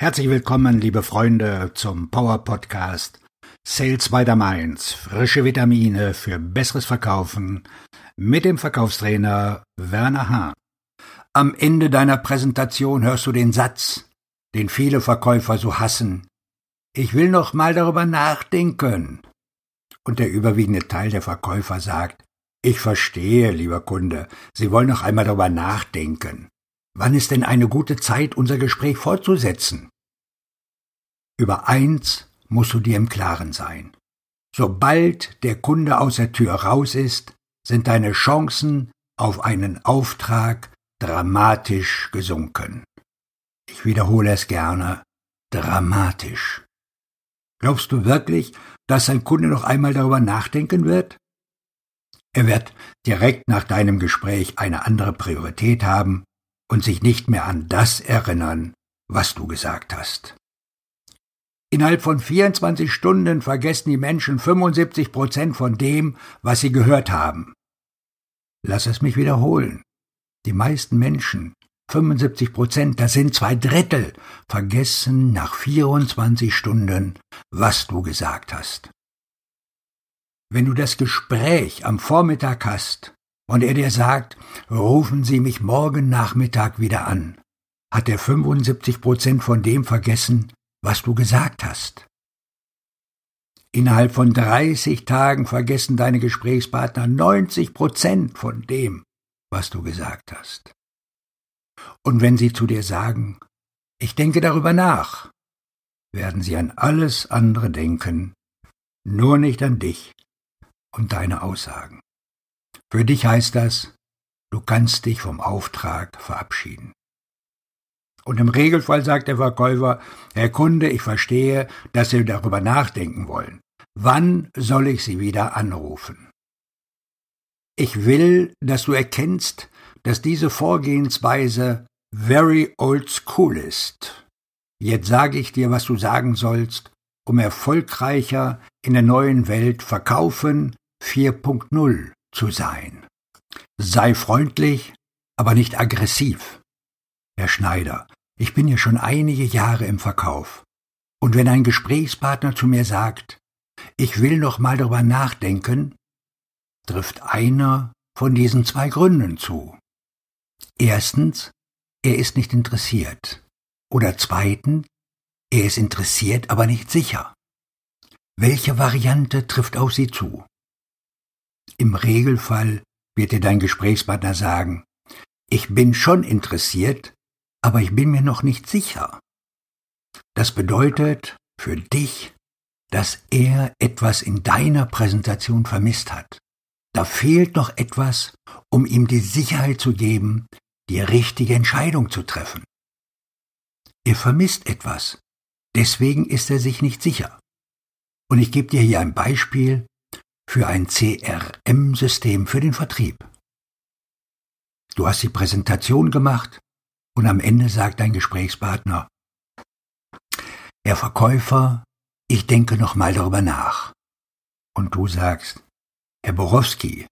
Herzlich willkommen, liebe Freunde, zum Power Podcast Sales by the Mainz. Frische Vitamine für besseres Verkaufen mit dem Verkaufstrainer Werner Hahn. Am Ende deiner Präsentation hörst du den Satz, den viele Verkäufer so hassen. Ich will noch mal darüber nachdenken. Und der überwiegende Teil der Verkäufer sagt, ich verstehe, lieber Kunde, Sie wollen noch einmal darüber nachdenken. Wann ist denn eine gute Zeit, unser Gespräch fortzusetzen? Über eins musst du dir im Klaren sein. Sobald der Kunde aus der Tür raus ist, sind deine Chancen auf einen Auftrag dramatisch gesunken. Ich wiederhole es gerne, dramatisch. Glaubst du wirklich, dass ein Kunde noch einmal darüber nachdenken wird? Er wird direkt nach deinem Gespräch eine andere Priorität haben und sich nicht mehr an das erinnern, was du gesagt hast. Innerhalb von 24 Stunden vergessen die Menschen 75 Prozent von dem, was sie gehört haben. Lass es mich wiederholen. Die meisten Menschen, 75 Prozent, das sind zwei Drittel, vergessen nach 24 Stunden, was du gesagt hast. Wenn du das Gespräch am Vormittag hast und er dir sagt, rufen Sie mich morgen Nachmittag wieder an, hat er 75 Prozent von dem vergessen, was du gesagt hast. Innerhalb von 30 Tagen vergessen deine Gesprächspartner 90 Prozent von dem, was du gesagt hast. Und wenn sie zu dir sagen, ich denke darüber nach, werden sie an alles andere denken, nur nicht an dich und deine Aussagen. Für dich heißt das, du kannst dich vom Auftrag verabschieden. Und im Regelfall sagt der Verkäufer, Herr Kunde, ich verstehe, dass Sie darüber nachdenken wollen. Wann soll ich Sie wieder anrufen? Ich will, dass du erkennst, dass diese Vorgehensweise very old school ist. Jetzt sage ich dir, was du sagen sollst, um erfolgreicher in der neuen Welt verkaufen 4.0 zu sein. Sei freundlich, aber nicht aggressiv. Herr Schneider, ich bin ja schon einige Jahre im Verkauf. Und wenn ein Gesprächspartner zu mir sagt, ich will noch mal darüber nachdenken, trifft einer von diesen zwei Gründen zu. Erstens, er ist nicht interessiert. Oder zweitens, er ist interessiert, aber nicht sicher. Welche Variante trifft auf Sie zu? Im Regelfall wird dir dein Gesprächspartner sagen, ich bin schon interessiert, aber ich bin mir noch nicht sicher. Das bedeutet für dich, dass er etwas in deiner Präsentation vermisst hat. Da fehlt noch etwas, um ihm die Sicherheit zu geben, die richtige Entscheidung zu treffen. Er vermisst etwas, deswegen ist er sich nicht sicher. Und ich gebe dir hier ein Beispiel, für ein CRM-System für den Vertrieb. Du hast die Präsentation gemacht und am Ende sagt dein Gesprächspartner, Herr Verkäufer, ich denke noch mal darüber nach. Und du sagst, Herr Borowski,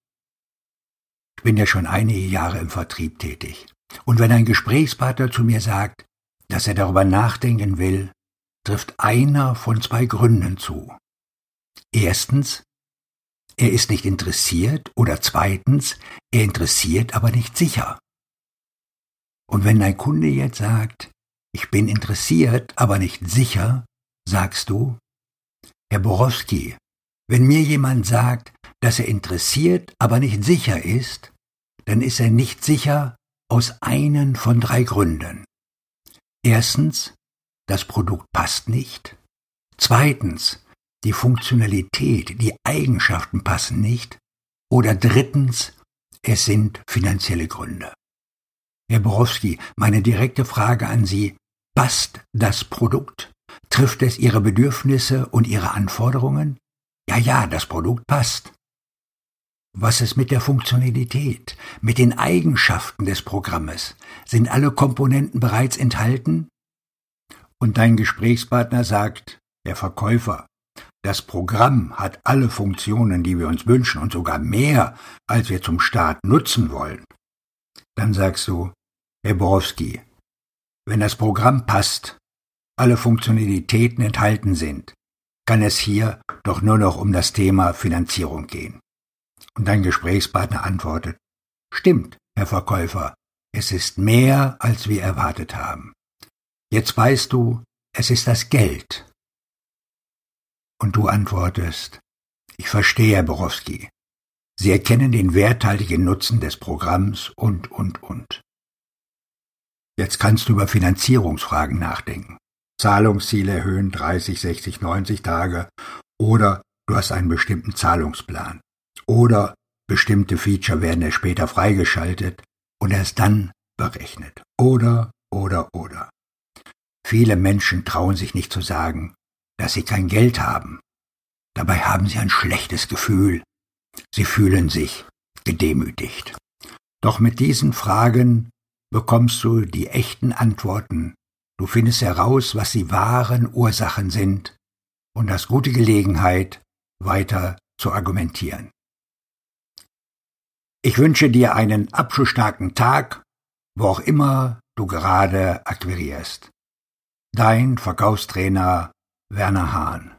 ich bin ja schon einige Jahre im Vertrieb tätig. Und wenn ein Gesprächspartner zu mir sagt, dass er darüber nachdenken will, trifft einer von zwei Gründen zu. Erstens, er ist nicht interessiert oder zweitens, er interessiert aber nicht sicher. Und wenn dein Kunde jetzt sagt, ich bin interessiert, aber nicht sicher, sagst du, Herr Borowski, wenn mir jemand sagt, dass er interessiert, aber nicht sicher ist, dann ist er nicht sicher aus einen von drei Gründen. Erstens, das Produkt passt nicht. Zweitens, die Funktionalität, die Eigenschaften passen nicht. Oder drittens, es sind finanzielle Gründe. Herr Borowski, meine direkte Frage an Sie, passt das Produkt? Trifft es Ihre Bedürfnisse und Ihre Anforderungen? Ja, ja, das Produkt passt. Was ist mit der Funktionalität, mit den Eigenschaften des Programmes? Sind alle Komponenten bereits enthalten? Und dein Gesprächspartner sagt, der Verkäufer, das Programm hat alle Funktionen, die wir uns wünschen und sogar mehr, als wir zum Start nutzen wollen. Dann sagst du, Herr Borowski, wenn das Programm passt, alle Funktionalitäten enthalten sind, kann es hier doch nur noch um das Thema Finanzierung gehen. Und dein Gesprächspartner antwortet, Stimmt, Herr Verkäufer, es ist mehr, als wir erwartet haben. Jetzt weißt du, es ist das Geld. Und du antwortest, ich verstehe, Herr Borowski. Sie erkennen den werthaltigen Nutzen des Programms und, und, und. Jetzt kannst du über Finanzierungsfragen nachdenken. Zahlungsziele erhöhen 30, 60, 90 Tage oder du hast einen bestimmten Zahlungsplan oder bestimmte Feature werden erst später freigeschaltet und erst dann berechnet. Oder, oder, oder. Viele Menschen trauen sich nicht zu sagen, dass sie kein Geld haben. Dabei haben sie ein schlechtes Gefühl. Sie fühlen sich gedemütigt. Doch mit diesen Fragen bekommst du die echten Antworten. Du findest heraus, was die wahren Ursachen sind und hast gute Gelegenheit, weiter zu argumentieren. Ich wünsche dir einen abschlussstarken Tag, wo auch immer du gerade akquirierst. Dein Verkaufstrainer Werner Hahn